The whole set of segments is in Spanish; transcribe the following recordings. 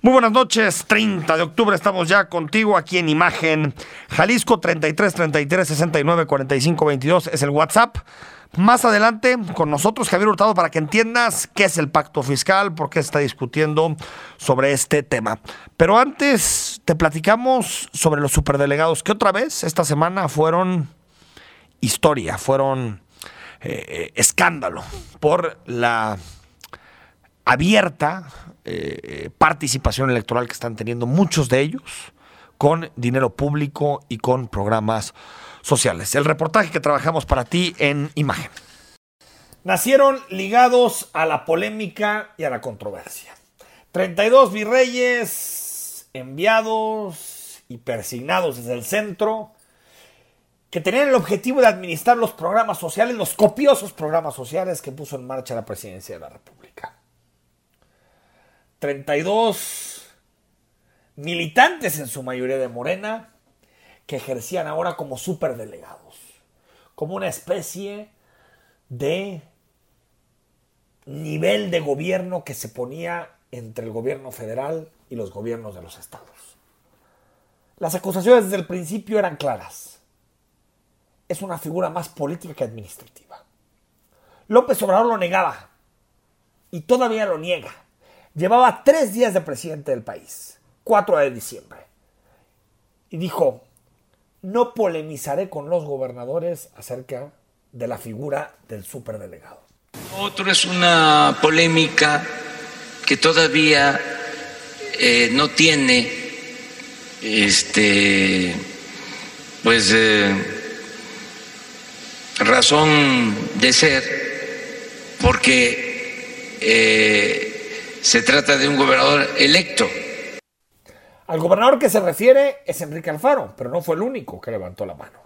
Muy buenas noches, 30 de octubre estamos ya contigo aquí en Imagen. Jalisco 33 33 69 45 22 es el WhatsApp. Más adelante con nosotros Javier Hurtado para que entiendas qué es el pacto fiscal, por qué está discutiendo sobre este tema. Pero antes te platicamos sobre los superdelegados que otra vez esta semana fueron historia, fueron eh, eh, escándalo por la abierta eh, participación electoral que están teniendo muchos de ellos con dinero público y con programas sociales. El reportaje que trabajamos para ti en imagen. Nacieron ligados a la polémica y a la controversia. 32 virreyes enviados y persignados desde el centro que tenían el objetivo de administrar los programas sociales, los copiosos programas sociales que puso en marcha la presidencia de la República. 32 militantes en su mayoría de Morena que ejercían ahora como superdelegados, como una especie de nivel de gobierno que se ponía entre el gobierno federal y los gobiernos de los estados. Las acusaciones desde el principio eran claras. Es una figura más política que administrativa. López Obrador lo negaba y todavía lo niega Llevaba tres días de presidente del país, 4 de diciembre. Y dijo, no polemizaré con los gobernadores acerca de la figura del superdelegado. Otro es una polémica que todavía eh, no tiene este pues eh, razón de ser porque eh, se trata de un gobernador electo. Al gobernador que se refiere es Enrique Alfaro, pero no fue el único que levantó la mano.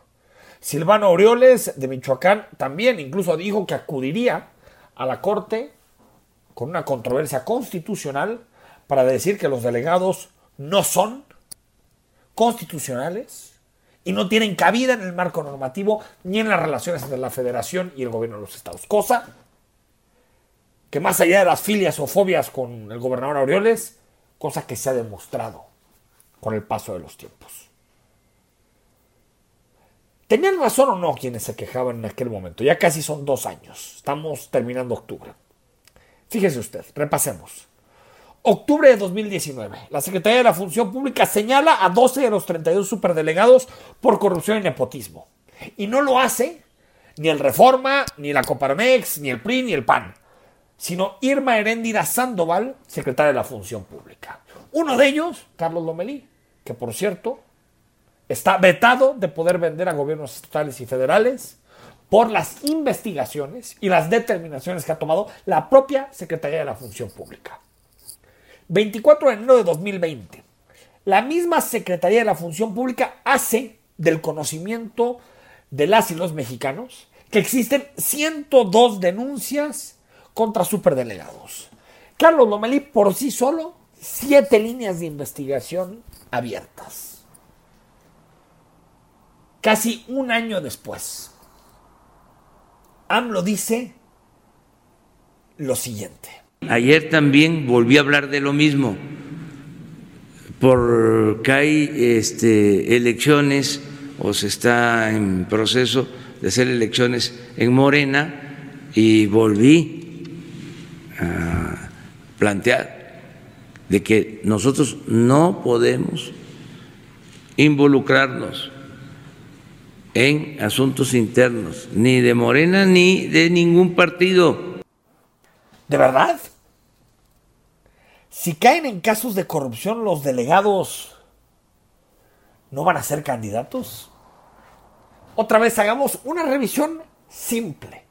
Silvano Aureoles de Michoacán también incluso dijo que acudiría a la Corte con una controversia constitucional para decir que los delegados no son constitucionales y no tienen cabida en el marco normativo ni en las relaciones entre la federación y el gobierno de los estados. Cosa que más allá de las filias o fobias con el gobernador Aureoles, cosa que se ha demostrado con el paso de los tiempos. ¿Tenían razón o no quienes se quejaban en aquel momento? Ya casi son dos años. Estamos terminando octubre. Fíjese usted, repasemos. Octubre de 2019. La Secretaría de la Función Pública señala a 12 de los 32 superdelegados por corrupción y nepotismo. Y no lo hace ni el Reforma, ni la Coparmex, ni el PRI, ni el PAN sino Irma Heréndira Sandoval, secretaria de la Función Pública. Uno de ellos, Carlos Lomelí, que por cierto está vetado de poder vender a gobiernos estatales y federales por las investigaciones y las determinaciones que ha tomado la propia Secretaría de la Función Pública. 24 de enero de 2020. La misma Secretaría de la Función Pública hace del conocimiento de las y los mexicanos que existen 102 denuncias contra superdelegados. Carlos Lomelí por sí solo, siete líneas de investigación abiertas. Casi un año después, AMLO dice lo siguiente. Ayer también volví a hablar de lo mismo, porque hay este, elecciones o se está en proceso de hacer elecciones en Morena y volví plantear de que nosotros no podemos involucrarnos en asuntos internos, ni de Morena ni de ningún partido. ¿De verdad? Si caen en casos de corrupción los delegados, ¿no van a ser candidatos? Otra vez hagamos una revisión simple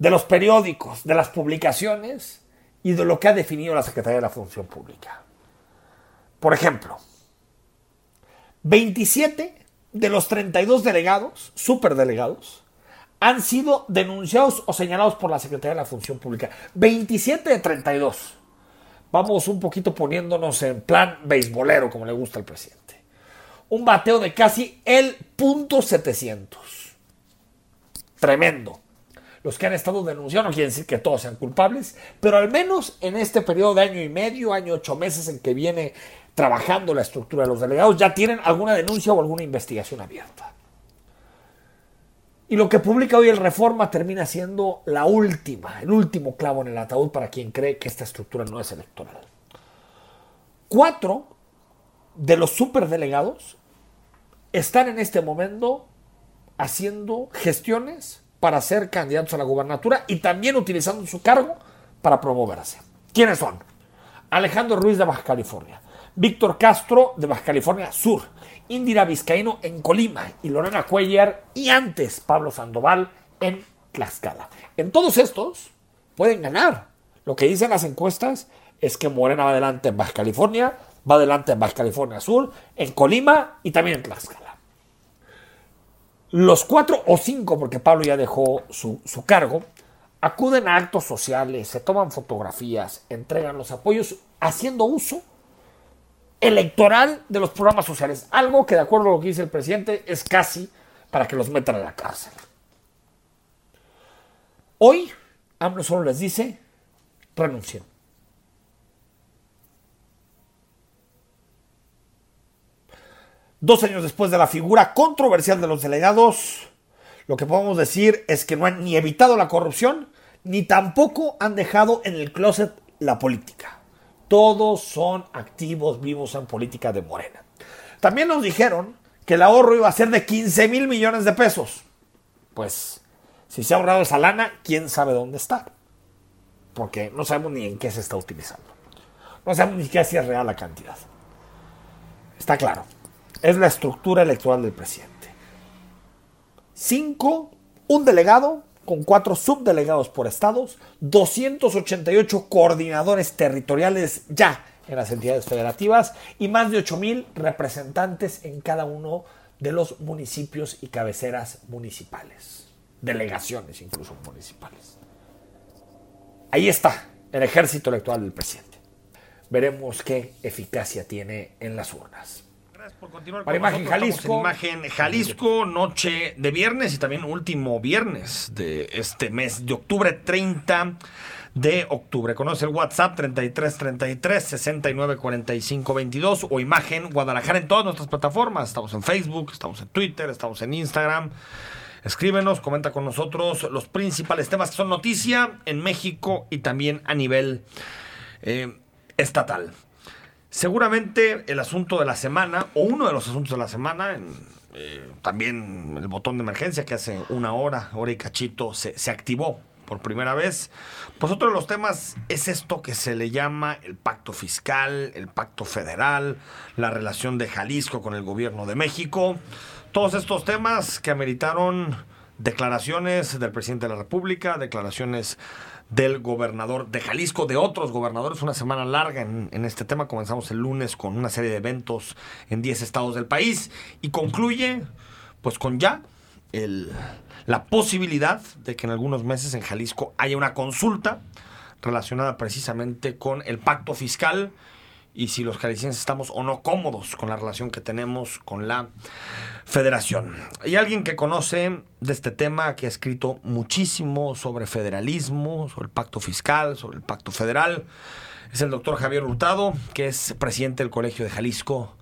de los periódicos, de las publicaciones y de lo que ha definido la Secretaría de la Función Pública. Por ejemplo, 27 de los 32 delegados, superdelegados, han sido denunciados o señalados por la Secretaría de la Función Pública. 27 de 32. Vamos un poquito poniéndonos en plan beisbolero, como le gusta al presidente. Un bateo de casi el punto 700. Tremendo. Los que han estado denunciando, no quiere decir que todos sean culpables, pero al menos en este periodo de año y medio, año ocho meses en que viene trabajando la estructura de los delegados, ya tienen alguna denuncia o alguna investigación abierta. Y lo que publica hoy el Reforma termina siendo la última, el último clavo en el ataúd para quien cree que esta estructura no es electoral. Cuatro de los superdelegados están en este momento haciendo gestiones para ser candidatos a la gubernatura y también utilizando su cargo para promoverse. ¿Quiénes son? Alejandro Ruiz de Baja California, Víctor Castro de Baja California Sur, Indira Vizcaíno en Colima y Lorena Cuellar y antes Pablo Sandoval en Tlaxcala. En todos estos pueden ganar. Lo que dicen las encuestas es que Morena va adelante en Baja California, va adelante en Baja California Sur, en Colima y también en Tlaxcala. Los cuatro o cinco, porque Pablo ya dejó su, su cargo, acuden a actos sociales, se toman fotografías, entregan los apoyos, haciendo uso electoral de los programas sociales. Algo que, de acuerdo a lo que dice el presidente, es casi para que los metan a la cárcel. Hoy, AMLO solo les dice, renuncien. Dos años después de la figura controversial de los delegados, lo que podemos decir es que no han ni evitado la corrupción, ni tampoco han dejado en el closet la política. Todos son activos vivos en política de Morena. También nos dijeron que el ahorro iba a ser de 15 mil millones de pesos. Pues, si se ha ahorrado esa lana, quién sabe dónde está. Porque no sabemos ni en qué se está utilizando. No sabemos ni siquiera si es real la cantidad. Está claro es la estructura electoral del presidente. Cinco, un delegado con cuatro subdelegados por estados, 288 coordinadores territoriales ya en las entidades federativas y más de 8 mil representantes en cada uno de los municipios y cabeceras municipales, delegaciones incluso municipales. Ahí está el ejército electoral del presidente. Veremos qué eficacia tiene en las urnas por continuar Para Imagen Jalisco. Imagen Jalisco, noche de viernes y también último viernes de este mes de octubre 30 de octubre. Conoce el WhatsApp 3333 69 45 22 o Imagen Guadalajara en todas nuestras plataformas. Estamos en Facebook, estamos en Twitter, estamos en Instagram. Escríbenos, comenta con nosotros los principales temas que son noticia en México y también a nivel eh, estatal. Seguramente el asunto de la semana, o uno de los asuntos de la semana, eh, también el botón de emergencia que hace una hora, hora y cachito, se, se activó por primera vez. Pues otro de los temas es esto que se le llama el pacto fiscal, el pacto federal, la relación de Jalisco con el gobierno de México. Todos estos temas que ameritaron declaraciones del presidente de la República, declaraciones del gobernador de Jalisco, de otros gobernadores. Una semana larga en, este tema. Comenzamos el lunes con una serie de eventos en 10 estados del país y concluye pues con ya el, la posibilidad de que en algunos meses en Jalisco haya una consulta relacionada precisamente con el pacto fiscal y si los jaliscienses estamos o no cómodos con la relación que tenemos con la federación. Hay alguien que conoce de este tema, que ha escrito muchísimo sobre federalismo, sobre el pacto fiscal, sobre el pacto federal. Es el doctor Javier Hurtado, que es presidente del Colegio de Jalisco.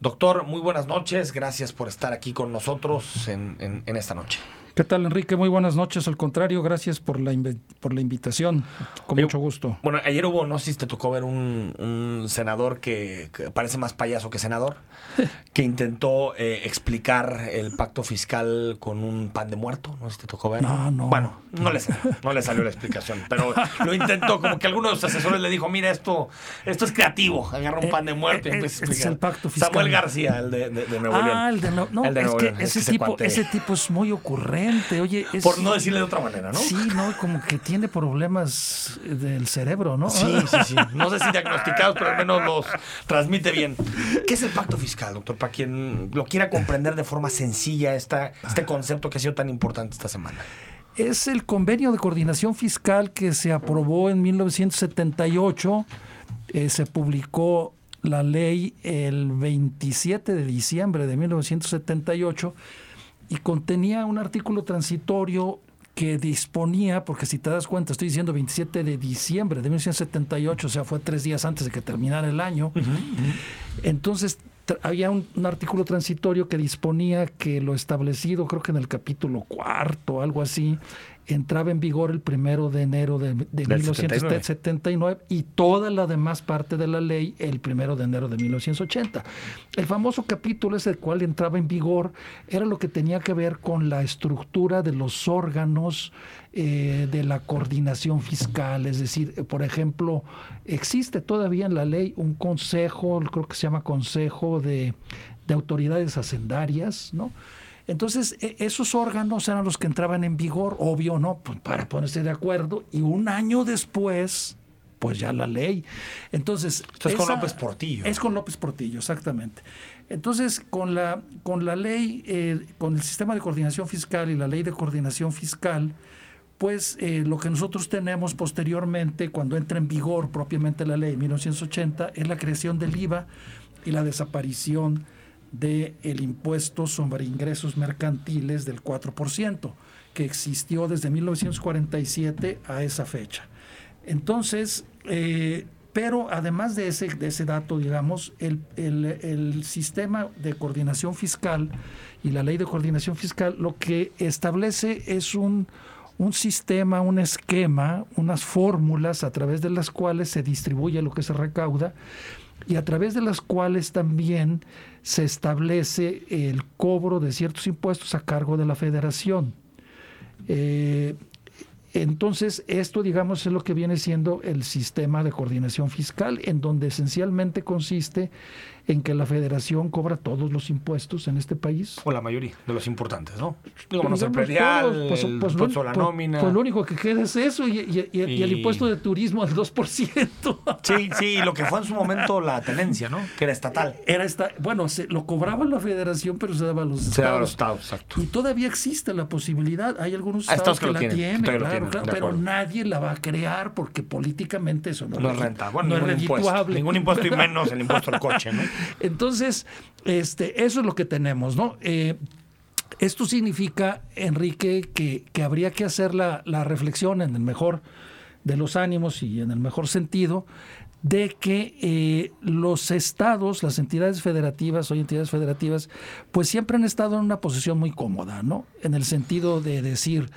Doctor, muy buenas noches. Gracias por estar aquí con nosotros en esta noche. ¿Qué tal, Enrique? Muy buenas noches. Al contrario, gracias por la, por la invitación. Con mucho gusto. Bueno, ayer hubo, no sé si te tocó ver un, senador que, parece más payaso que senador, que intentó eh, explicar el pacto fiscal con un pan de muerto. No sé si te tocó ver. No, no. Bueno, no le, no le salió la explicación, pero lo intentó. Como que alguno de los asesores le dijo: Mira, esto, esto es creativo. Agarra un pan de muerto y eh, empieza a explicar. Es el pacto fiscal. Samuel García, el de, de, Nuevo León. Ah, el de, no, el de Nuevo es que ese, tipo, ese tipo es muy ocurrente Oye, Por no decirle de otra manera, ¿no? Sí, no, como que tiene problemas del cerebro, ¿no? Sí, sí, sí. No sé si diagnosticados, pero al menos los transmite bien. ¿Qué es el pacto fiscal, doctor? Para quien lo quiera comprender de forma sencilla esta, este concepto que ha sido tan importante esta semana. Es el convenio de coordinación fiscal que se aprobó en 1978. Eh, se publicó la ley el 27 de diciembre de 1978 y contenía un artículo transitorio que disponía, porque si te das cuenta, estoy diciendo 27 de diciembre de 1978, o sea, fue tres días antes de que terminara el año. Entonces, había un, artículo transitorio que disponía que lo establecido, creo que en el capítulo cuarto, algo así, entraba en vigor el primero de enero de, 1979 y toda la demás parte de la ley el primero de enero de 1980. El famoso capítulo ese el cual entraba en vigor era lo que tenía que ver con la estructura de los órganos eh, de la coordinación fiscal, es decir, por ejemplo, existe todavía en la ley un consejo, creo que se llama Consejo de, de Autoridades Hacendarias, ¿no? Entonces, e, esos órganos eran los que entraban en vigor, obvio, ¿no? Pues para ponerse de acuerdo. Y un año después, pues ya la ley. Entonces. Esto es con López Portillo. Es con López Portillo, exactamente. Entonces, con la, con la ley, eh, con el sistema de coordinación fiscal y la ley de coordinación fiscal, pues eh, lo que nosotros tenemos posteriormente, cuando entra en vigor propiamente la ley de 1980, es la creación del IVA y la desaparición del el impuesto sobre ingresos mercantiles del 4%, que existió desde 1947 a esa fecha. Entonces, eh, pero además de ese, de ese dato, digamos, el, el, sistema de coordinación fiscal y la ley de coordinación fiscal lo que establece es un, un sistema, un esquema, unas fórmulas a través de las cuales se distribuye lo que se recauda y a través de las cuales también se establece el cobro de ciertos impuestos a cargo de la federación. Eh, entonces, esto, digamos, es lo que viene siendo el sistema de coordinación fiscal, en donde esencialmente consiste en que la federación cobra todos los impuestos en este país. O la mayoría de los importantes, ¿no? Digo, pues, el predial, pues, pues, a la nómina. Pues lo único que queda es eso y, el impuesto de turismo al 2%. Sí, sí, lo que fue en su momento la tenencia, ¿no? Que era estatal. Era esta, bueno, se, lo cobraba la federación, pero se daba a los estados. Se daba a los estados, exacto. Y todavía existe la posibilidad, hay algunos estados, que, la tienen, claro, pero nadie la va a crear porque políticamente eso no, no es rentable. no es impuesto, ningún impuesto y menos el impuesto al coche, ¿no? Entonces, este, eso es lo que tenemos, ¿no? Eh, esto significa, Enrique, que, habría que hacer la, reflexión en el mejor de los ánimos y en el mejor sentido de que eh, los estados, las entidades federativas o entidades federativas, pues siempre han estado en una posición muy cómoda, ¿no? En el sentido de decir,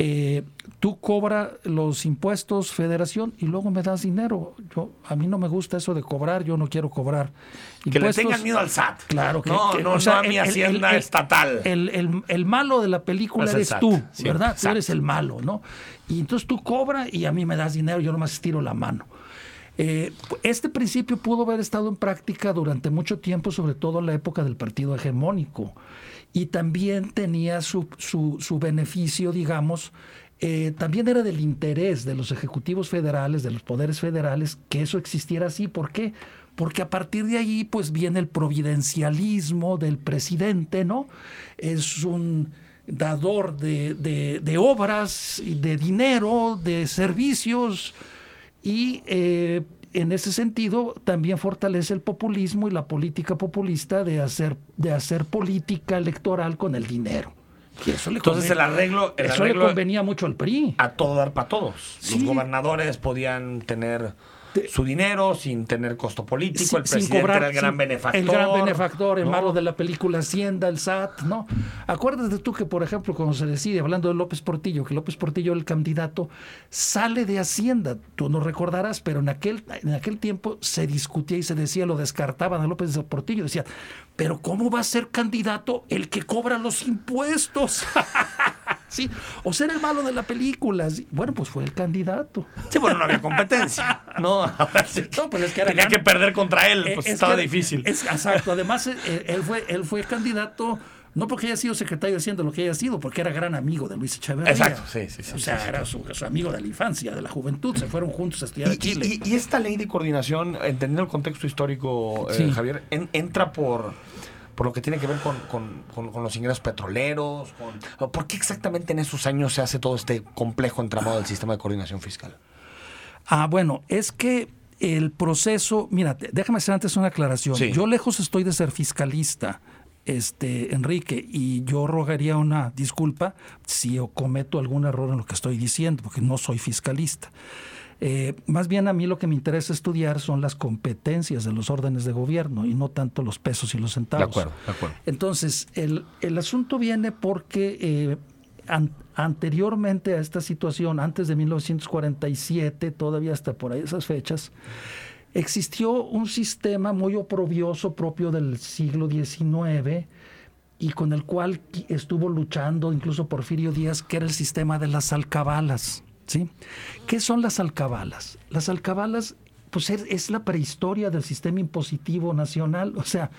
eh, tú cobras los impuestos, federación, y luego me das dinero. Yo, a mí no me gusta eso de cobrar, yo no quiero cobrar. Que le tengan miedo al SAT. Claro que no, no, a mi hacienda estatal. El, malo de la película eres tú, ¿verdad? tú eres el malo, ¿no? Y entonces tú cobras y a mí me das dinero, yo nomás estiro la mano. Eh, este principio pudo haber estado en práctica durante mucho tiempo, sobre todo en la época del partido hegemónico y también tenía su, su, beneficio, digamos, eh, también era del interés de los ejecutivos federales, de los poderes federales, que eso existiera así. ¿Por qué? Porque a partir de ahí, pues viene el providencialismo del presidente, ¿no? Es un dador de, de, de obras, de dinero, de servicios, y eh, en ese sentido también fortalece el populismo y la política populista de hacer, de hacer política electoral con el dinero. eso le Entonces el arreglo, eso le convenía mucho al PRI. A todo dar para todos. Los gobernadores podían tener su dinero sin tener costo político. el presidente era el gran benefactor. El gran benefactor, el malo de la película Hacienda, el SAT, ¿no? Acuérdate tú que, por ejemplo, cuando se decide, hablando de López Portillo, que López Portillo, el candidato, sale de Hacienda. Tú no recordarás, pero en aquel, en aquel tiempo se discutía y se decía, lo descartaban a López Portillo. Decía, pero ¿cómo va a ser candidato el que cobra los impuestos? Sí, o ser el malo de la película. Bueno, pues fue el candidato. Sí, bueno, no había competencia. No, pues es que tenía que perder contra él, pues estaba difícil. exacto, además eh, él fue, él fue candidato no porque haya sido secretario haciendo lo que haya sido, porque era gran amigo de Luis Echeverría. Exacto, sí, sí, sí. O sea, era su, amigo de la infancia, de la juventud, se fueron juntos a estudiar a Chile. Y, esta ley de coordinación, entendiendo el contexto histórico, eh, Javier, entra por por lo que tiene que ver con, los ingresos petroleros. ¿Por qué exactamente en esos años se hace todo este complejo entramado del sistema de coordinación fiscal? Ah, bueno, es que el proceso, mira, déjame hacer antes una aclaración. Yo lejos estoy de ser fiscalista. este, Enrique, y yo rogaría una disculpa si cometo algún error en lo que estoy diciendo, porque no soy fiscalista. Eh, más bien a mí lo que me interesa estudiar son las competencias de los órdenes de gobierno y no tanto los pesos y los centavos. De acuerdo, de acuerdo. Entonces, el, el asunto viene porque eh, anteriormente a esta situación, antes de 1947, todavía hasta por ahí esas fechas, existió un sistema muy oprobioso propio del siglo XIX y con el cual estuvo luchando incluso Porfirio Díaz, que era el sistema de las alcabalas. ¿Sí? ¿Qué son las alcabalas? Las alcabalas pues es, la prehistoria del sistema impositivo nacional, o sea,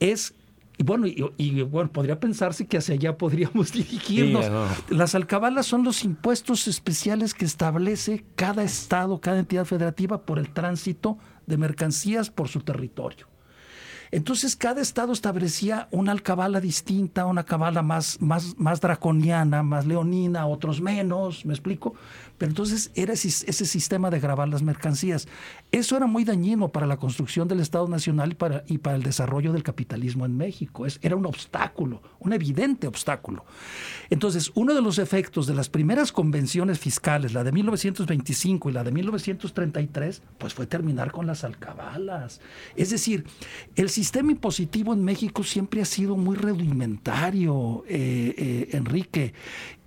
es y bueno, y, bueno, podría pensarse que hacia allá podríamos dirigirnos. Las alcabalas son los impuestos especiales que establece cada estado, cada entidad federativa por el tránsito de mercancías por su territorio. Entonces cada estado establecía una alcabala distinta, una alcabala más, más, más draconiana, más leonina, otros menos, ¿me explico? Pero entonces era ese, sistema de grabar las mercancías. Eso era muy dañino para la construcción del Estado Nacional y para, y para el desarrollo del capitalismo en México. Es, era un obstáculo, un evidente obstáculo. Entonces, uno de los efectos de las primeras convenciones fiscales, la de 1925 y la de 1933, pues fue terminar con las alcabalas. Es decir, el sistema impositivo en México siempre ha sido muy rudimentario, eh, eh, Enrique.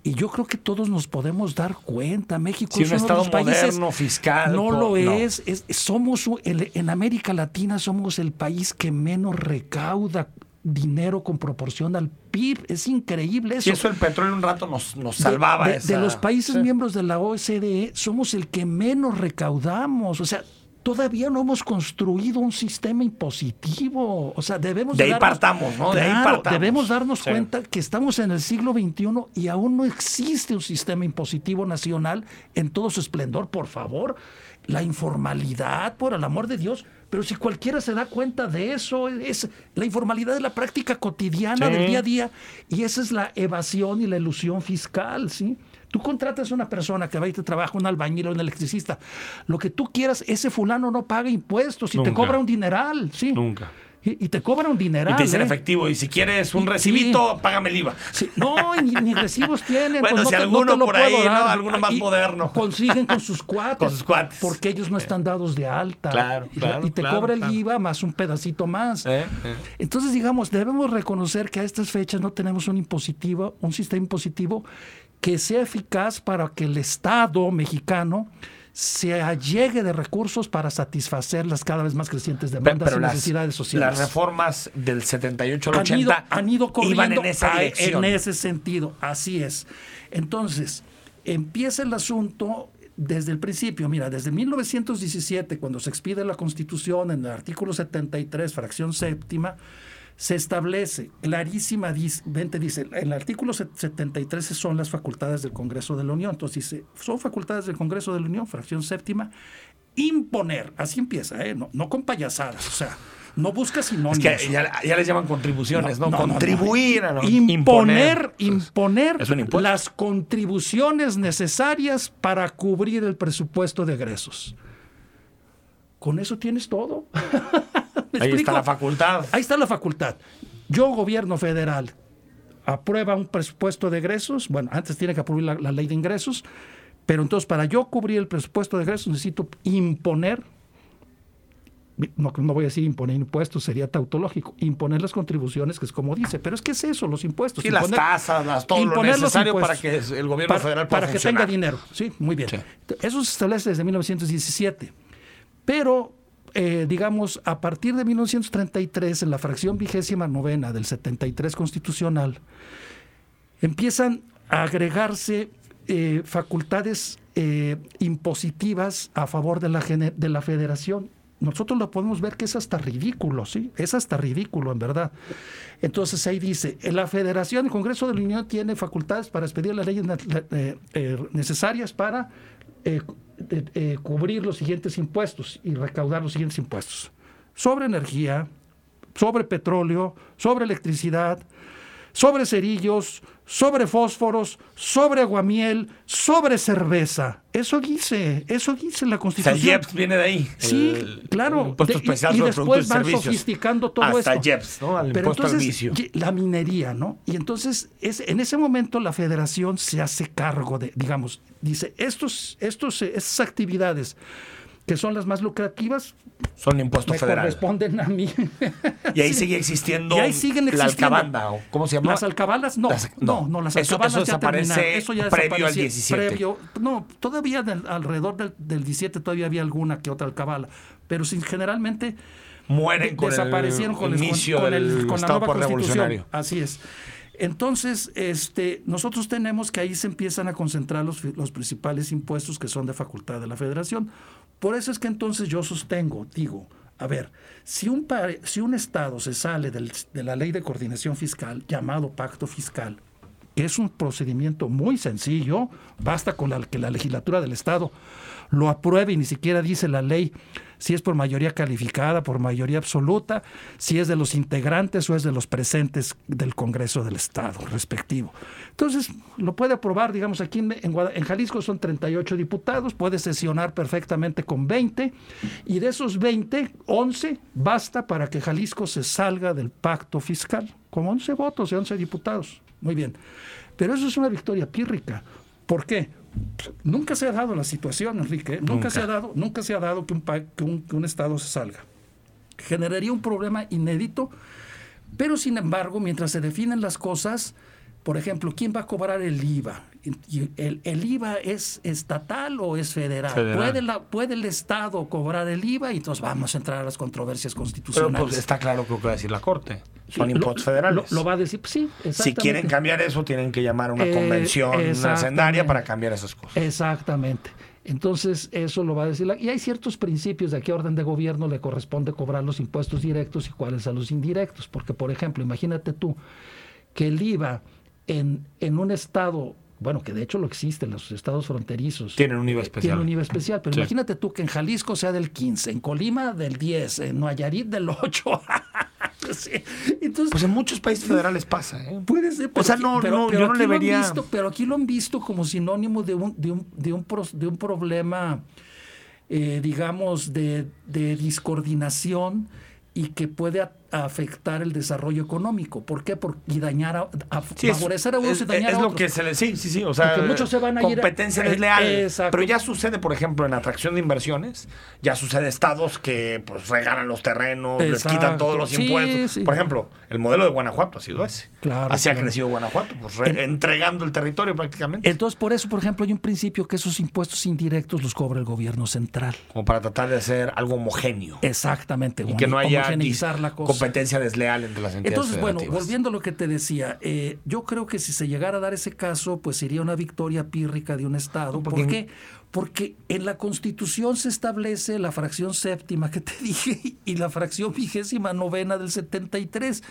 Y yo creo que todos nos podemos dar cuenta. México es un estado moderno, fiscal. No lo es. Somos en América Latina somos el país que menos recauda dinero con proporción al PIB. Es increíble eso. Y eso el petróleo un rato nos, nos salvaba. De, los países miembros de la OCDE, somos el que menos recaudamos. O sea, todavía no hemos construido un sistema impositivo. O sea, debemos... De ahí partamos, ¿no? De ahí partamos. Debemos darnos cuenta que estamos en el siglo XXI y aún no existe un sistema impositivo nacional en todo su esplendor. Por favor, la informalidad, por el amor de Dios. Pero si cualquiera se da cuenta de eso, es la informalidad de la práctica cotidiana del día a día y esa es la evasión y la ilusión fiscal, ¿sí? Tú contratas a una persona que va y te trabaja, un albañil o un electricista. Lo que tú quieras, ese fulano no paga impuestos y te cobra un dineral, ¿sí? Nunca. Y, te cobra un dineral. Y te dicen ¿eh? efectivo. Y si quieres un recibito, págame el IVA. No, ni, recibos tienen. bueno, pues si alguno por ahí, ¿no? Alguno más moderno. Consiguen con sus cuates. con sus cuates. Porque ellos no están dados de alta. Claro, claro. Y te cobra el IVA más un pedacito más. Eh, eh. Entonces, digamos, debemos reconocer que a estas fechas no tenemos un impositivo, un sistema impositivo que sea eficaz para que el Estado mexicano se allegue de recursos para satisfacer las cada vez más crecientes demandas y necesidades sociales. Las reformas del 78 al 80 han ido, en esa En ese sentido, así es. Entonces, empieza el asunto desde el principio, mira, desde 1917, cuando se expide la Constitución en el artículo 73, fracción séptima, se establece clarísimamente, dice, en el artículo 73 son las facultades del Congreso de la Unión. Entonces dice, son facultades del Congreso de la Unión, fracción séptima, imponer, así empieza, ¿eh? no, con payasadas, o sea, no busca sinónimos. Es que ya, les llaman contribuciones, ¿no? Contribuir a imponer, imponer, las contribuciones necesarias para cubrir el presupuesto de egresos. Con eso tienes todo. Ahí está la facultad. Ahí está la facultad. Yo, gobierno federal, aprueba un presupuesto de egresos. Bueno, antes tiene que aprobar la, ley de ingresos. Pero entonces, para yo cubrir el presupuesto de egresos, necesito imponer no, no, voy a decir imponer impuestos, sería tautológico. Imponer las contribuciones, que es como dice. Pero es que es eso, los impuestos. Y las tasas, las, todo lo necesario para que el gobierno federal pueda Para que tenga dinero. Sí, muy bien. Eso se establece desde 1917. Pero eh, digamos, a partir de 1933, en la fracción vigésima novena del 73 constitucional, empiezan a agregarse eh, facultades eh, impositivas a favor de la, de la federación. Nosotros lo podemos ver que es hasta ridículo, ¿sí? Es hasta ridículo, en verdad. Entonces ahí dice, la Federación, el Congreso de la Unión tiene facultades para expedir las leyes necesarias para eh, cubrir los siguientes impuestos y recaudar los siguientes impuestos. Sobre energía, sobre petróleo, sobre electricidad, sobre cerillos, sobre fósforos, sobre aguamiel, sobre cerveza. Eso dice, eso dice la Constitución. JEPS viene de ahí. Sí, claro. y, después van sofisticando todo Hasta esto. JEPS, ¿no? Al Pero entonces, la minería, ¿no? Y entonces, es, en ese momento la federación se hace cargo de, digamos, dice, estos, estos, estas actividades que son las más lucrativas, son impuestos federales. corresponden a mí. Y ahí sigue existiendo y ahí siguen existiendo. la alcabanda, ¿cómo se llama? Las alcabalas, no, no, no, las alcabalas eso, desaparece Eso ya previo al 17. Previo, no, todavía alrededor del, del, 17 todavía había alguna que otra alcabala, pero sin, generalmente mueren con desaparecieron el con, inicio con, el, con la nueva constitución. Así es. Entonces, este, nosotros tenemos que ahí se empiezan a concentrar los, los principales impuestos que son de facultad de la federación. Por eso es que entonces yo sostengo, digo, a ver, si un, si un Estado se sale de la ley de coordinación fiscal, llamado pacto fiscal, que es un procedimiento muy sencillo, basta con la, que la legislatura del Estado lo apruebe y ni siquiera dice la ley si es por mayoría calificada, por mayoría absoluta, si es de los integrantes o es de los presentes del Congreso del Estado respectivo. Entonces, lo puede aprobar, digamos, aquí en, en Jalisco son 38 diputados, puede sesionar perfectamente con 20, y de esos 20, 11 basta para que Jalisco se salga del pacto fiscal, con 11 votos y 11 diputados. Muy bien. Pero eso es una victoria pírrica. ¿Por qué? Nunca se ha dado la situación, Enrique. Nunca, se ha dado, nunca se ha dado que un, que un, Estado se salga. Generaría un problema inédito, pero sin embargo, mientras se definen las cosas, por ejemplo, ¿quién va a cobrar el IVA? ¿El, el IVA es estatal o es federal? ¿Puede, la, ¿Puede el Estado cobrar el IVA? Y entonces vamos a entrar a las controversias constitucionales. Pero pues está claro que lo que va a decir la Corte. Son impuestos federales. Lo, va a decir, sí. Si quieren cambiar eso, tienen que llamar a una eh, convención hacendaria para cambiar esas cosas. Exactamente. Entonces, eso lo va a decir. La, y hay ciertos principios de a qué orden de gobierno le corresponde cobrar los impuestos directos y cuáles a los indirectos. Porque, por ejemplo, imagínate tú que el IVA en, en un estado bueno, que de hecho lo existe, los estados fronterizos. Tienen un IVA especial. Tienen un IVA especial, pero imagínate tú que en Jalisco sea del 15, en Colima del 10, en Nayarit del 8. Entonces, pues en muchos países federales pasa, ¿eh? Puede ser. o sea, no, no yo no le vería... Visto, pero aquí lo han visto como sinónimo de un, de un, de un, de un problema, eh, digamos, de, de discoordinación y que puede afectar el desarrollo económico. ¿Por qué? Por, y dañar a, favorecer a unos y dañar es a otros. lo que se le sí, sí, sí, o sea, muchos se van a competencia ir a, desleal. Pero ya sucede, por ejemplo, en atracción de inversiones, ya sucede estados que pues regalan los terrenos, les quitan todos los impuestos. Por ejemplo, el modelo de Guanajuato ha sido ese. Claro, Así ha crecido Guanajuato, pues entregando el territorio prácticamente. Entonces, por eso, por ejemplo, hay un principio que esos impuestos indirectos los cobra el gobierno central. Como para tratar de hacer algo homogéneo. Exactamente. Y que no haya la cosa competencia desleal entre las entidades Entonces, bueno, volviendo a lo que te decía, eh, yo creo que si se llegara a dar ese caso, pues sería una victoria pírrica de un Estado. ¿Por qué? Porque en la Constitución se establece la fracción séptima que te dije y la fracción vigésima novena del 73.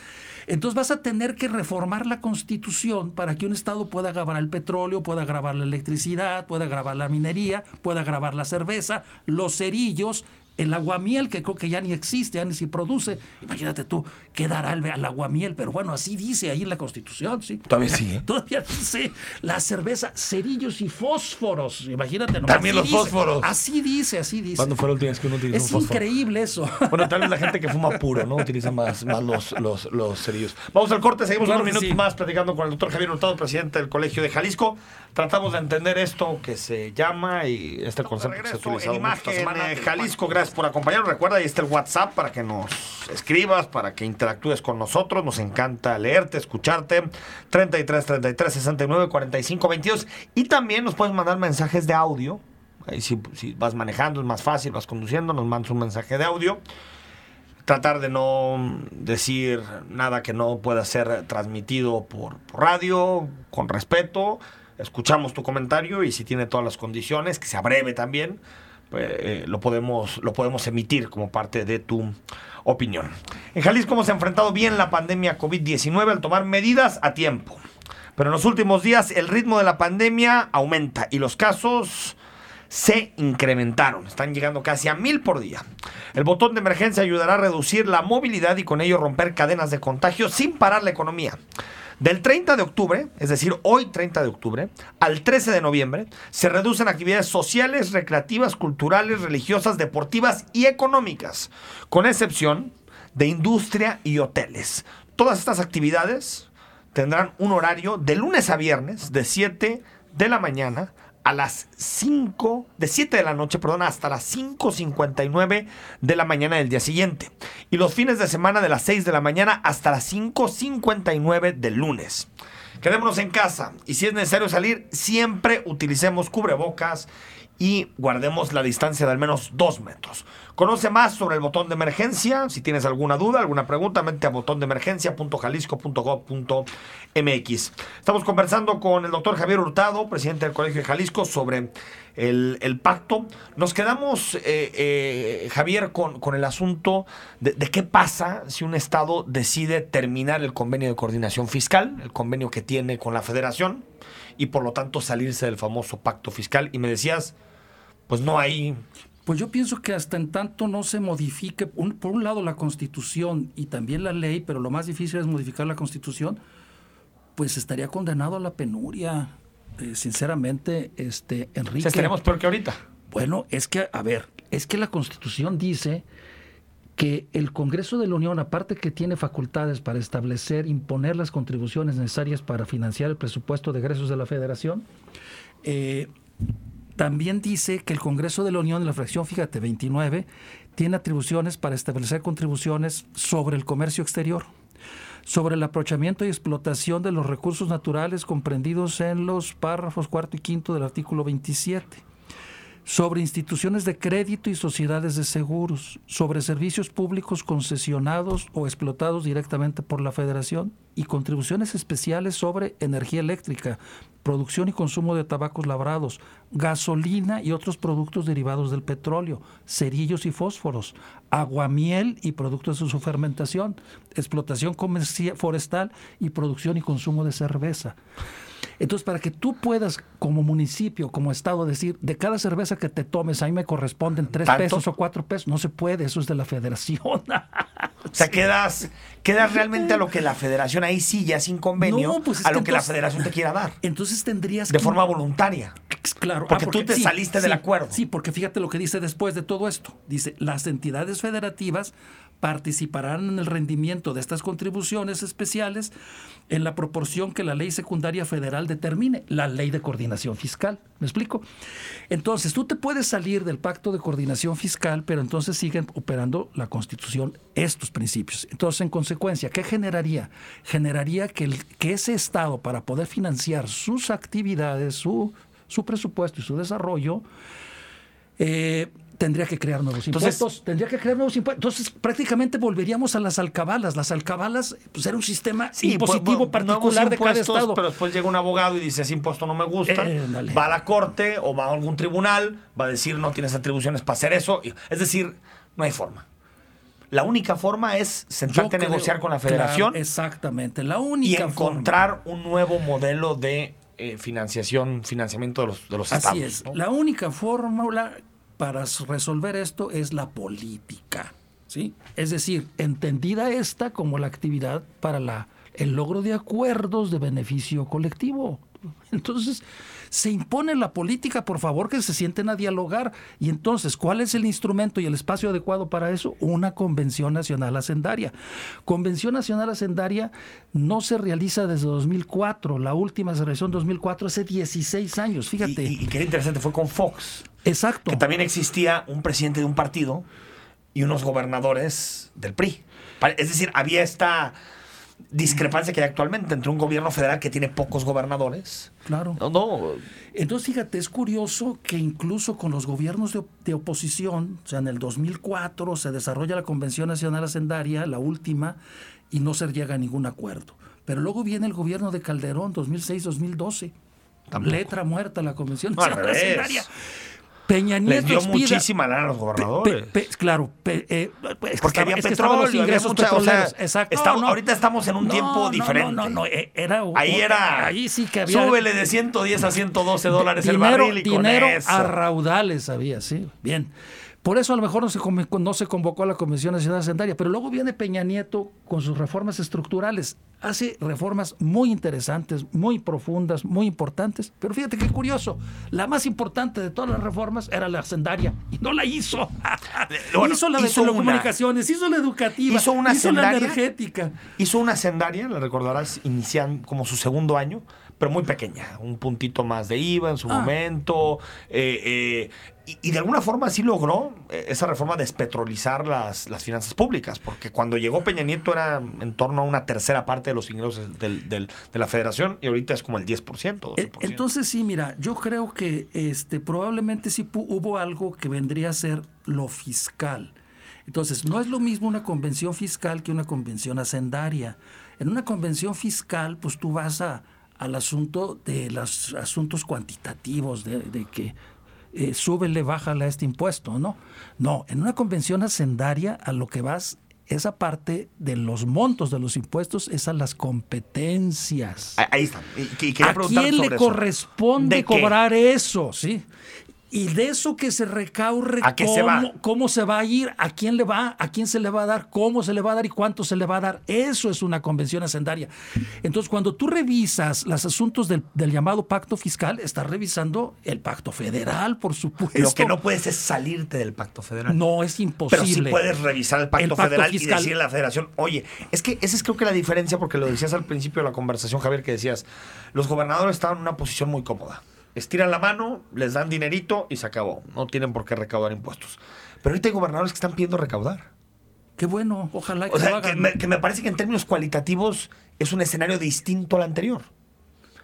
Entonces vas a tener que reformar la Constitución para que un Estado pueda grabar el petróleo, pueda grabar la electricidad, pueda grabar la minería, pueda grabar la cerveza, los cerillos el aguamiel, que creo que ya ni existe, ya ni se produce. Imagínate tú, ¿qué dará el, al aguamiel? Pero bueno, así dice ahí en la Constitución, ¿sí? Todavía sí, ¿eh? Todavía dice la cerveza, cerillos y fósforos. Imagínate. También los fósforos. Así dice, así dice. ¿Cuándo fue la última vez que uno utilizó es un fósforo? Es increíble eso. Bueno, tal vez la gente que fuma puro, ¿no? Utiliza más, más los, los, los cerillos. Vamos al corte, seguimos unos minutos más platicando con el doctor Javier Hurtado, presidente del Colegio de Jalisco. Tratamos de entender esto que se llama y este concepto que se ha utilizado en imagen, semana. Jalisco, gracias por acompañarnos. Recuerda, ahí está el WhatsApp para que nos escribas, para que interactúes con nosotros. Nos encanta leerte, escucharte. 33 33 69 45 22. Y también nos puedes mandar mensajes de audio. Ahí si, vas manejando es más fácil, vas conduciendo, nos mandas un mensaje de audio tratar de no decir nada que no pueda ser transmitido por, radio, con respeto. Escuchamos tu comentario y si tiene todas las condiciones, que se abreve también, eh, lo, podemos, lo podemos emitir como parte de tu opinión. En Jalisco hemos enfrentado bien la pandemia COVID-19 al tomar medidas a tiempo. Pero en los últimos días el ritmo de la pandemia aumenta y los casos se incrementaron. Están llegando casi a mil por día. El botón de emergencia ayudará a reducir la movilidad y con ello romper cadenas de contagio sin parar la economía. Del 30 de octubre, es decir, hoy 30 de octubre, al 13 de noviembre, se reducen actividades sociales, recreativas, culturales, religiosas, deportivas y económicas, con excepción de industria y hoteles. Todas estas actividades tendrán un horario de lunes a viernes de 7 de la mañana a las 5, de 7 de la noche, perdón, hasta las 5.59 de la mañana del día siguiente. Y los fines de semana de las 6 de la mañana hasta las 5.59 del lunes. Quedémonos en casa y si es necesario salir, siempre utilicemos cubrebocas y guardemos la distancia de al menos dos metros. Conoce más sobre el botón de emergencia. Si tienes alguna duda, alguna pregunta, mente a botondemergencia.jalisco.gov.mx. Estamos conversando con el doctor Javier Hurtado, presidente del Colegio de Jalisco, sobre el, pacto. Nos quedamos, eh, eh, Javier, con, con, el asunto de qué pasa si un Estado decide terminar el convenio de coordinación fiscal, el convenio que tiene con la federación, y por lo tanto salirse del famoso pacto fiscal. Y me decías pues no hay... Pues yo pienso que hasta en tanto no se modifique, por un lado la constitución y también la ley, pero lo más difícil es modificar la constitución, pues estaría condenado a la penuria. Eh, sinceramente, este, Enrique... Estaremos peor que ahorita. Bueno, es que, a ver, es que la constitución dice que el Congreso de la Unión, aparte que tiene facultades para establecer, imponer las contribuciones necesarias para financiar el presupuesto de egresos de la Federación, eh, también dice que el Congreso de la Unión, en la fracción, fíjate, 29, tiene atribuciones para establecer contribuciones sobre el comercio exterior, sobre el aprovechamiento y explotación de los recursos naturales comprendidos en los párrafos cuarto y quinto del artículo 27 sobre instituciones de crédito y sociedades de seguros, sobre servicios públicos concesionados o explotados directamente por la Federación y contribuciones especiales sobre energía eléctrica, producción y consumo de tabacos labrados, gasolina y otros productos derivados del petróleo, cerillos y fósforos, aguamiel y productos de su fermentación, explotación forestal y producción y consumo de cerveza. Entonces, para que tú puedas, como municipio, como estado, decir, de cada cerveza que te tomes, ahí me corresponden tres pesos o cuatro pesos, no se puede, eso es de la federación. o sea, quedas, quedas realmente a lo que la federación, ahí sí, ya sin convenio, pues a lo que, la federación te quiera dar. Entonces tendrías De forma voluntaria. Claro. Porque, ah, tú te saliste del acuerdo. Sí, porque fíjate lo que dice después de todo esto. Dice, las entidades federativas participarán en el rendimiento de estas contribuciones especiales en la proporción que la ley secundaria federal determine, la ley de coordinación fiscal. ¿Me explico? Entonces, tú te puedes salir del pacto de coordinación fiscal, pero entonces siguen operando la Constitución estos principios. Entonces, en consecuencia, ¿qué generaría? Generaría que, que ese Estado, para poder financiar sus actividades, su, su presupuesto y su desarrollo, eh, tendría que crear nuevos impuestos, tendría que crear nuevos impuestos. Entonces, prácticamente volveríamos a las alcabalas. Las alcabalas, pues era un sistema impositivo particular de cada estado. Pero después llega un abogado y dice, ese impuesto no me gusta, eh, va a la corte o va a algún tribunal, va a decir, no tienes atribuciones para hacer eso. Es decir, no hay forma. La única forma es sentarte a negociar con la federación. exactamente, la única Y encontrar un nuevo modelo de eh, financiación, financiamiento de los, de los Así estados. es. La única fórmula para resolver esto es la política. ¿sí? Es decir, entendida esta como la actividad para la, el logro de acuerdos de beneficio colectivo. Entonces, se impone la política, por favor, que se sienten a dialogar. Y entonces, ¿cuál es el instrumento y el espacio adecuado para eso? Una Convención Nacional Hacendaria. Convención Nacional Hacendaria no se realiza desde 2004. La última se realizó en 2004, hace 16 años, fíjate. Y, y, qué interesante fue con Fox. Exacto. Que también existía un presidente de un partido y unos gobernadores del PRI. Es decir, había esta discrepancia que hay actualmente entre un gobierno federal que tiene pocos gobernadores. Claro. No, Entonces, fíjate, es curioso que incluso con los gobiernos de, oposición, o sea, en el 2004 se desarrolla la Convención Nacional Hacendaria, la última, y no se llega a ningún acuerdo. Pero luego viene el gobierno de Calderón, 2006-2012. Letra muerta la Convención Nacional Hacendaria. Peña Nieto Les dio muchísima lana a los gobernadores. claro, eh, pues, porque había petróleo, ingresos petroleros. Exacto. ahorita estamos en un tiempo diferente. No, no, eh, era, ahí era. Ahí sí que había. Súbele de 110 a 112 dólares el barril y dinero con eso. a raudales había, sí. Bien. Por eso a lo mejor no se, no se convocó a la Convención Nacional Hacendaria, pero luego viene Peña Nieto con sus reformas estructurales. Hace reformas muy interesantes, muy profundas, muy importantes. Pero fíjate qué curioso, la más importante de todas las reformas era la hacendaria y no la hizo. hizo la de telecomunicaciones, hizo la educativa, hizo, una hizo la energética. Hizo una hacendaria, la recordarás, inician como su segundo año pero muy pequeña, un puntito más de IVA en su ah. momento. Eh, eh, y, de alguna forma sí logró eh, esa reforma despetrolizar las, las finanzas públicas, porque cuando llegó Peña Nieto era en torno a una tercera parte de los ingresos del, de la federación y ahorita es como el 10%, 12%. Entonces sí, mira, yo creo que este, probablemente sí hubo algo que vendría a ser lo fiscal. Entonces, no es lo mismo una convención fiscal que una convención hacendaria. En una convención fiscal, pues tú vas a, al asunto de los asuntos cuantitativos, de, que eh, súbele, bájale a este impuesto, ¿no? No, en una convención hacendaria a lo que vas, esa parte de los montos de los impuestos es a las competencias. Ahí está. ¿A quién le corresponde cobrar eso? ¿sí? Y de eso que se recaure, cómo, se va? cómo se va a ir, a quién le va, a quién se le va a dar, cómo se le va a dar y cuánto se le va a dar. Eso es una convención hacendaria. Entonces, cuando tú revisas los asuntos del, llamado pacto fiscal, estás revisando el pacto federal, por supuesto. Lo que no puedes es salirte del pacto federal. No, es imposible. Pero sí puedes revisar el pacto, federal y decirle a la federación, oye, es que esa es creo que la diferencia, porque lo decías al principio de la conversación, Javier, que decías, los gobernadores estaban en una posición muy cómoda estiran la mano, les dan dinerito y se acabó. No tienen por qué recaudar impuestos. Pero ahorita hay gobernadores que están pidiendo recaudar. Qué bueno, ojalá que o sea, Que, me, parece que en términos cualitativos es un escenario distinto al anterior.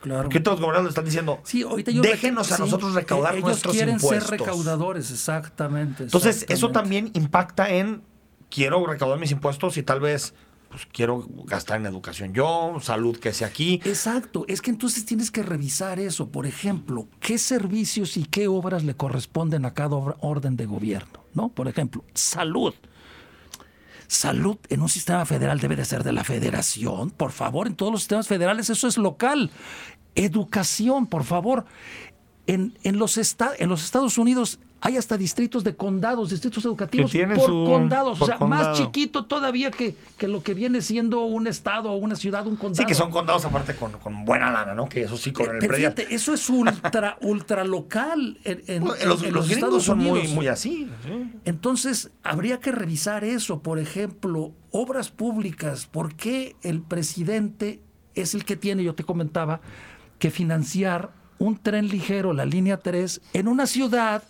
Claro. Porque todos los gobernadores están diciendo, sí, ahorita déjenos a nosotros recaudar ellos quieren ser recaudadores, exactamente. Entonces, eso también impacta en, quiero recaudar mis impuestos y tal vez pues quiero gastar en educación yo, salud que sea aquí. Exacto, es que entonces tienes que revisar eso. Por ejemplo, ¿qué servicios y qué obras le corresponden a cada orden de gobierno? ¿No? Por ejemplo, salud. Salud en un sistema federal debe de ser de la federación, por favor, en todos los sistemas federales eso es local. Educación, por favor. En, en, los, en los Estados Unidos hay hasta distritos de condados, distritos educativos por condados, o sea, más chiquito todavía que, que, lo que viene siendo un estado o una ciudad, un condado. Sí, que son condados aparte con, con buena lana, ¿no? Que eso sí con el Pero fíjate, eso es ultra, ultra local en, los, los Estados son Muy, muy así. Entonces, habría que revisar eso. Por ejemplo, obras públicas. ¿Por qué el presidente es el que tiene, yo te comentaba, que financiar un tren ligero, la línea 3, en una ciudad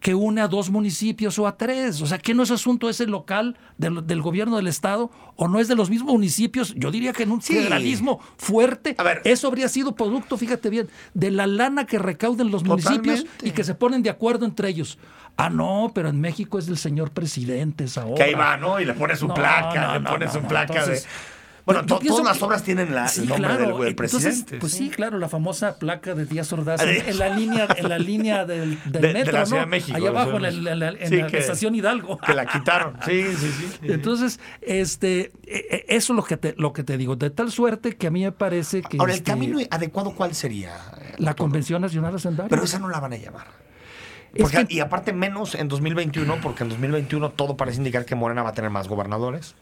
que une a dos municipios o a tres. O sea, ¿qué no es asunto ese local del, gobierno del Estado o no es de los mismos municipios? Yo diría que en un federalismo fuerte, eso habría sido producto, fíjate bien, de la lana que recauden los municipios y que se ponen de acuerdo entre ellos. Ah, no, pero en México es del señor presidente esa obra. Que ahí va, ¿no? Y le pone su placa, le pone su placa de... Bueno, todas las obras tienen la, el nombre del, presidente. pues sí. claro, la famosa placa de Díaz Ordaz en, la línea, en la línea del, del metro, de la Ciudad de México. Allá abajo en, la, estación Hidalgo. Que la quitaron. Sí, sí, sí. Entonces, este, e, e, eso es lo que te, lo que te digo. De tal suerte que a mí me parece que. Ahora, ¿el este, camino adecuado cuál sería? La Convención Nacional Hacendaria. Pero esa no la van a llamar. Y aparte menos en 2021, porque en 2021 todo parece indicar que Morena va a tener más gobernadores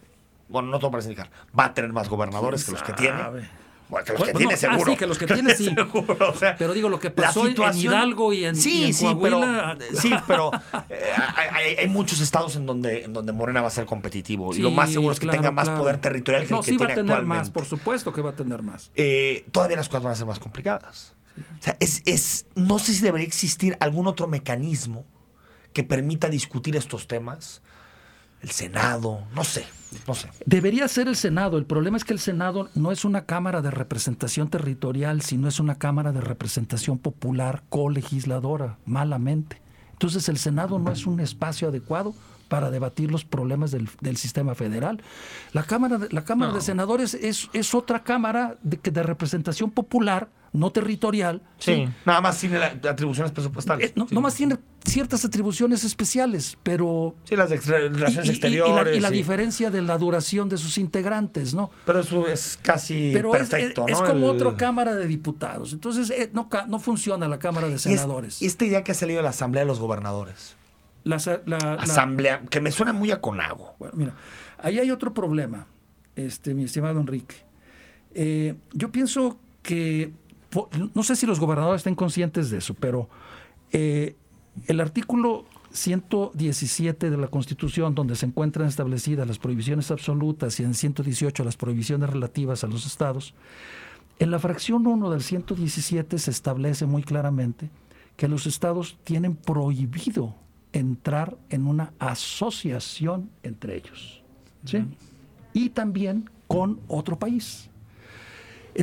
bueno, no todo parece indicar, va a tener más gobernadores que los que tiene. Bueno, que los que tiene ah, seguro. sí, que los que tiene sí. pero digo, lo que pasó en Hidalgo y en, sí, sí, Pero, sí, pero eh, hay, muchos estados en donde, en donde Morena va a ser competitivo. y lo más seguro es que tenga más poder territorial que el que sí va a tener más, por supuesto que va a tener más. Eh, todavía las cosas van a ser más complicadas. O sea, es, es, no sé si debería existir algún otro mecanismo que permita discutir estos temas el Senado, no sé, no sé. Debería ser el Senado. El problema es que el Senado no es una Cámara de representación territorial, sino es una Cámara de representación popular colegisladora, malamente. Entonces el Senado no es un espacio adecuado para debatir los problemas del, sistema federal. La Cámara, de, la cámara de Senadores es, es otra Cámara de, de representación popular no territorial. Sí, nada más tiene atribuciones presupuestales. Eh, no, más tiene ciertas atribuciones especiales, pero... Sí, las de relaciones exteriores. Y, la, diferencia de la duración de sus integrantes, ¿no? Pero eso es casi perfecto, es, Es, como otra Cámara de Diputados. Entonces, eh, no, no funciona la Cámara de Senadores. Y, esta idea que ha salido de la Asamblea de los Gobernadores. La, asamblea, que me suena muy a Conago. Bueno, mira, ahí hay otro problema, este, mi estimado Enrique. Eh, yo pienso que, no sé si los gobernadores estén conscientes de eso, pero eh, el artículo 117 de la Constitución, donde se encuentran establecidas las prohibiciones absolutas y en 118 las prohibiciones relativas a los estados, en la fracción 1 del 117 se establece muy claramente que los estados tienen prohibido entrar en una asociación entre ellos. ¿sí? Y también con otro país.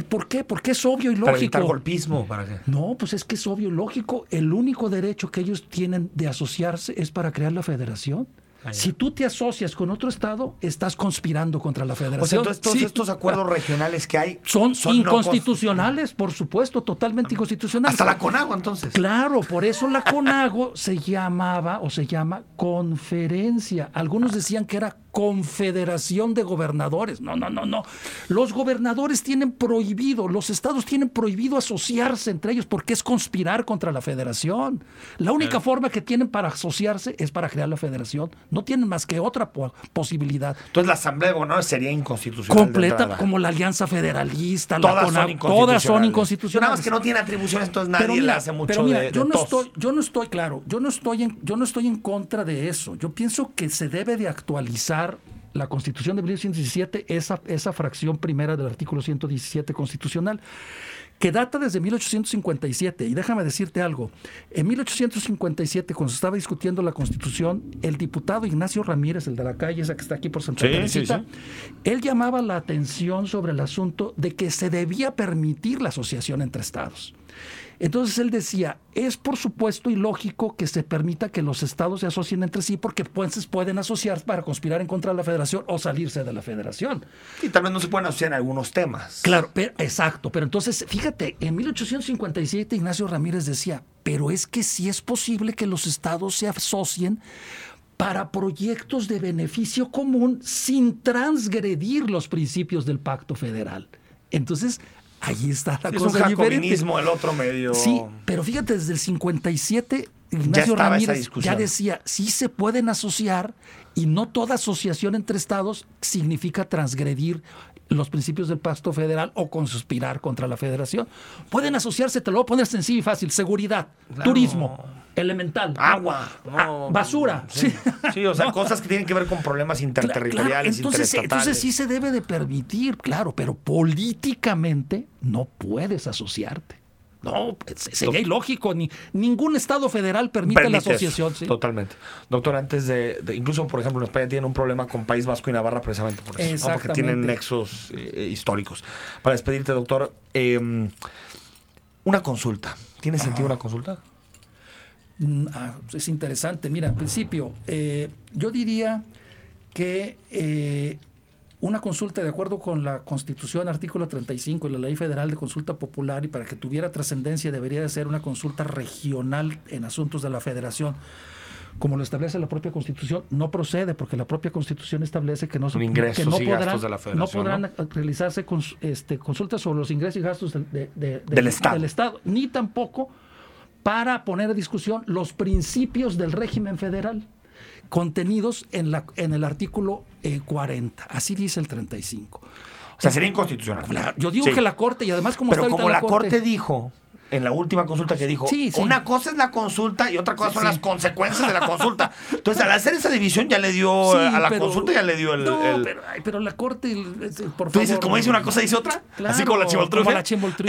¿Por qué? Porque es obvio y lógico. Para golpismo. ¿para qué? No, pues es que es obvio y lógico. El único derecho que ellos tienen de asociarse es para crear la federación. Ah, si tú te asocias con otro Estado, estás conspirando contra la federación. O sea, todos estos acuerdos regionales que hay son, inconstitucionales, por supuesto, totalmente inconstitucionales. Hasta la CONAGO, entonces. Claro, por eso la CONAGO se llamaba o se llama conferencia. Algunos decían que era confederación de gobernadores. No, no, no, no. Los gobernadores tienen prohibido, los estados tienen prohibido asociarse entre ellos porque es conspirar contra la federación. La única forma que tienen para asociarse es para crear la federación. No tienen más que otra posibilidad. Entonces la Asamblea de Gobernadores sería inconstitucional. Completa, como la Alianza Federalista, todas, son, inconstitucionales. todas son inconstitucionales. Nada más que no tiene atribuciones, entonces nadie le hace mucho pero mira, yo no estoy, yo no estoy claro, yo no estoy en, yo no estoy en contra de eso. Yo pienso que se debe de actualizar la Constitución de 1917, esa, esa fracción primera del artículo 117 constitucional, que data desde 1857. Y déjame decirte algo, en 1857, cuando se estaba discutiendo la Constitución, el diputado Ignacio Ramírez, el de la calle, esa que está aquí por Santa Teresita, él llamaba la atención sobre el asunto de que se debía permitir la asociación entre estados. Entonces él decía, es por supuesto ilógico que se permita que los estados se asocien entre sí porque pues pueden asociar para conspirar en contra de la federación o salirse de la federación. Y tal vez no se pueden asociar en algunos temas. Claro, exacto. Pero entonces, fíjate, en 1857 Ignacio Ramírez decía, pero es que sí es posible que los estados se asocien para proyectos de beneficio común sin transgredir los principios del pacto federal. Entonces, Ahí está la cosa. Es un jacobinismo el otro medio. Sí, pero fíjate, desde el 57 Ignacio Ramírez ya decía, sí se pueden asociar y no toda asociación entre estados significa transgredir los principios del pacto federal o conspirar contra la federación. Pueden asociarse, te lo voy a poner sencillo y fácil, seguridad, turismo, elemental, agua, ah, basura. Sí. o sea, cosas que tienen que ver con problemas interterritoriales, entonces, entonces sí se debe de permitir, claro, pero políticamente no puedes asociarte. No, sería ilógico. Ni, ningún Estado federal permite la asociación. Totalmente. Doctor, antes de, Incluso, por ejemplo, en España tienen un problema con País Vasco y Navarra precisamente por eso. Porque tienen nexos eh, históricos. Para despedirte, doctor, em, una consulta. ¿Tiene sentido una consulta? Mm, ah, es interesante. Mira, en principio, eh, yo diría que eh, una consulta de acuerdo con la Constitución, artículo 35 y la Ley Federal de Consulta Popular, y para que tuviera trascendencia debería de ser una consulta regional en asuntos de la Federación. Como lo establece la propia Constitución, no procede porque la propia Constitución establece que no, que no podrán, no podrán realizarse este, consultas sobre los ingresos y gastos del, Estado. del Estado, ni tampoco para poner a discusión los principios del régimen federal contenidos en, la, en el artículo 40. Eh, Así dice el 35. O sea, sería inconstitucional. yo digo que la Corte, y además como Pero como la, corte dijo en la última consulta que dijo, una cosa es la consulta y otra cosa son las consecuencias de la consulta. Entonces, al hacer esa división ya le dio a la consulta ya le dio el... No, Pero, la corte, por Tú dices, como dice una cosa, dice otra. Así como la chimoltrufia.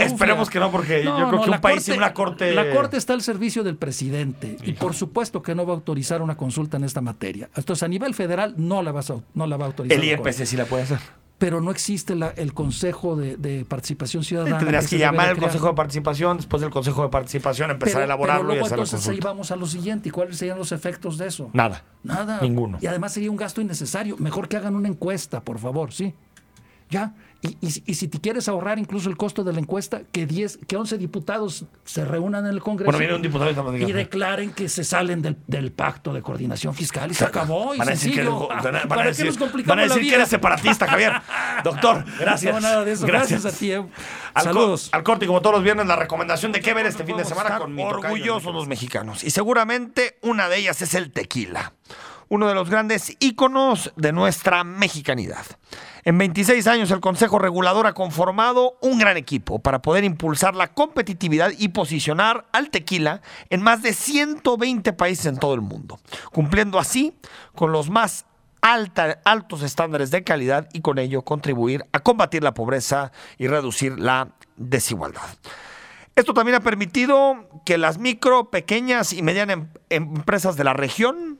Esperemos que no, porque yo creo que un país sin una corte... La corte está al servicio del presidente y por supuesto que no va a autorizar una consulta en esta materia. Entonces, a nivel federal no la, vas a, no la va a autorizar. El IEPC sí la puede hacer pero no existe el Consejo de, Participación Ciudadana. tendrías que, llamar al Consejo de Participación, después del Consejo de Participación empezar a elaborarlo pero luego, y entonces ahí vamos a lo siguiente. ¿Y cuáles serían los efectos de eso? Nada. Nada. Ninguno. Y además sería un gasto innecesario. Mejor que hagan una encuesta, por favor, ¿sí? Ya, y, si te quieres ahorrar incluso el costo de la encuesta, que 10, que 11 diputados se reúnan en el Congreso y declaren que se salen del, pacto de coordinación fiscal y se acabó. Y van a decir, que, eres, separatista, Javier. Doctor, gracias. No, nada de eso. Gracias, a ti. Eh. Saludos. al corte, como todos los viernes, la recomendación de qué ver este fin de semana con mi orgullosos los mexicanos. Y seguramente una de ellas es el tequila uno de los grandes íconos de nuestra mexicanidad. En 26 años el Consejo Regulador ha conformado un gran equipo para poder impulsar la competitividad y posicionar al tequila en más de 120 países en todo el mundo, cumpliendo así con los más altos estándares de calidad y con ello contribuir a combatir la pobreza y reducir la desigualdad. Esto también ha permitido que las micro, pequeñas y medianas em-, empresas de la región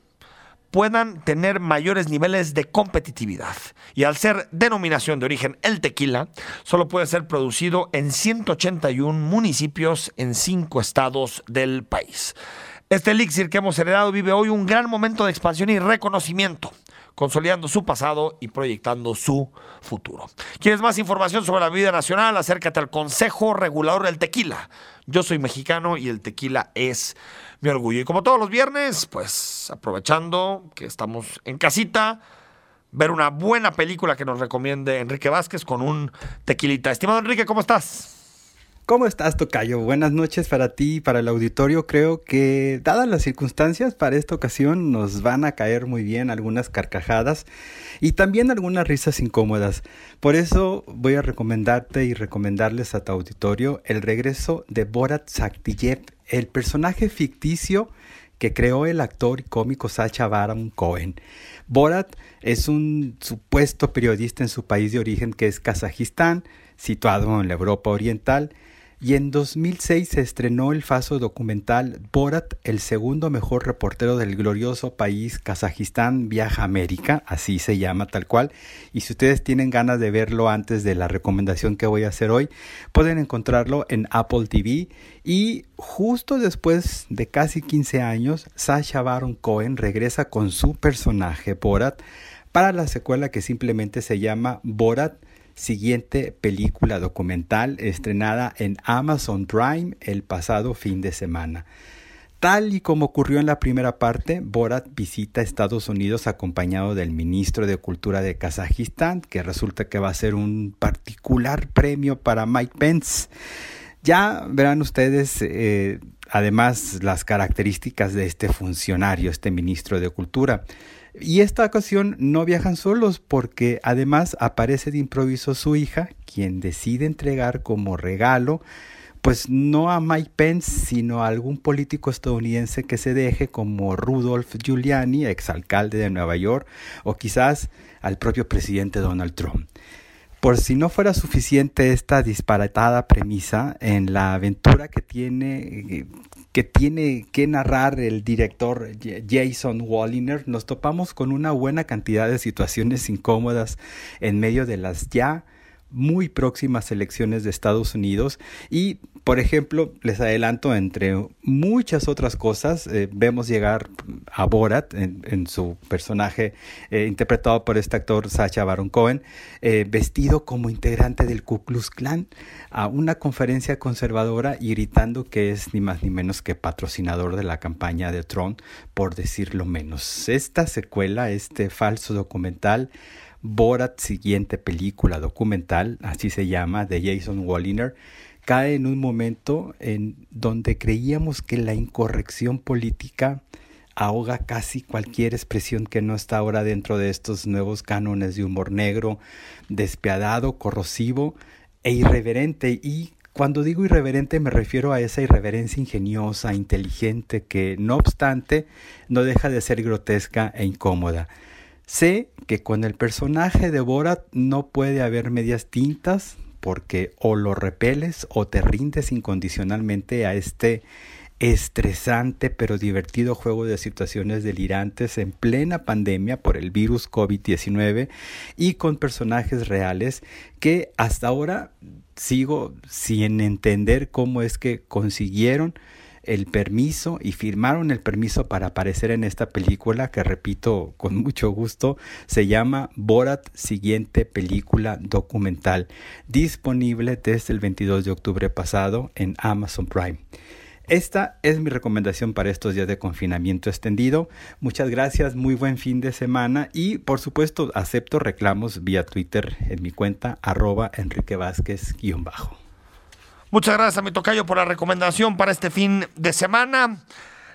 puedan tener mayores niveles de competitividad. Y al ser denominación de origen el tequila, solo puede ser producido en 181 municipios en 5 estados del país. Este elixir que hemos heredado vive hoy un gran momento de expansión y reconocimiento, consolidando su pasado y proyectando su futuro. ¿Quieres más información sobre la vida nacional? Acércate al Consejo Regulador del Tequila. Yo soy mexicano y el tequila es mi orgullo. Y como todos los viernes, pues aprovechando que estamos en casita, ver una buena película que nos recomiende Enrique Vázquez con un tequilita. Estimado Enrique, ¿cómo estás? ¿Cómo estás, Tocayo? Buenas noches para ti y para el auditorio. Creo que, dadas las circunstancias, para esta ocasión nos van a caer muy bien algunas carcajadas y también algunas risas incómodas. Por eso voy a recomendarte y recomendarles a tu auditorio el regreso de Borat Sakhtiyev, el personaje ficticio que creó el actor y cómico Sacha Baron Cohen. Borat es un supuesto periodista en su país de origen que es Kazajistán, situado en la Europa Oriental, y en 2006 se estrenó el falso documental Borat, el segundo mejor reportero del glorioso país Kazajistán viaja a América, así se llama tal cual, y si ustedes tienen ganas de verlo antes de la recomendación que voy a hacer hoy, pueden encontrarlo en Apple TV y justo después de casi 15 años, Sasha Baron Cohen regresa con su personaje Borat para la secuela que simplemente se llama Borat siguiente película documental estrenada en Amazon Prime el pasado fin de semana. Tal y como ocurrió en la primera parte, Borat visita Estados Unidos acompañado del ministro de Cultura de Kazajistán, que resulta que va a ser un particular premio para Mike Pence. Ya verán ustedes, eh, además, las características de este funcionario, este ministro de Cultura. Y esta ocasión no viajan solos porque además aparece de improviso su hija, quien decide entregar como regalo pues no a Mike Pence, sino a algún político estadounidense que se deje como Rudolph Giuliani, exalcalde de Nueva York, o quizás al propio presidente Donald Trump. Por si no fuera suficiente esta disparatada premisa, en la aventura que tiene, que tiene que narrar el director Jason Walliner, nos topamos con una buena cantidad de situaciones incómodas en medio de las ya muy próximas elecciones de Estados Unidos y, por ejemplo, les adelanto, entre muchas otras cosas, eh, vemos llegar a Borat en, su personaje eh, interpretado por este actor Sacha Baron Cohen, eh, vestido como integrante del Ku Klux Klan a una conferencia conservadora y gritando que es ni más ni menos que patrocinador de la campaña de Trump, por decirlo menos. Esta secuela, este falso documental, Borat, siguiente película documental, así se llama, de Jason Walliner, cae en un momento en donde creíamos que la incorrección política ahoga casi cualquier expresión que no está ahora dentro de estos nuevos cánones de humor negro, despiadado, corrosivo e irreverente. Y cuando digo irreverente me refiero a esa irreverencia ingeniosa, inteligente, que no obstante no deja de ser grotesca e incómoda. Sé que con el personaje de Borat no puede haber medias tintas porque o lo repeles o te rindes incondicionalmente a este estresante pero divertido juego de situaciones delirantes en plena pandemia por el virus COVID-19 y con personajes reales que hasta ahora sigo sin entender cómo es que consiguieron el permiso y firmaron el permiso para aparecer en esta película que repito con mucho gusto se llama Borat siguiente película documental disponible desde el 22 de octubre pasado en Amazon Prime. Esta es mi recomendación para estos días de confinamiento extendido. Muchas gracias, muy buen fin de semana y por supuesto acepto reclamos vía Twitter en mi cuenta arroba Enrique Vázquez-bajo. Muchas gracias a mi tocayo por la recomendación para este fin de semana.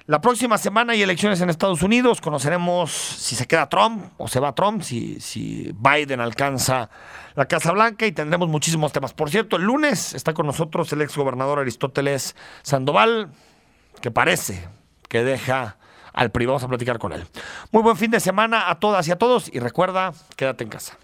La próxima semana hay elecciones en Estados Unidos. Conoceremos si se queda Trump o se va Trump, si, si Biden alcanza la Casa Blanca y tendremos muchísimos temas. Por cierto, el lunes está con nosotros el ex gobernador Aristóteles Sandoval, que parece que deja al privado. Vamos a platicar con él. Muy buen fin de semana a todas y a todos y recuerda, quédate en casa.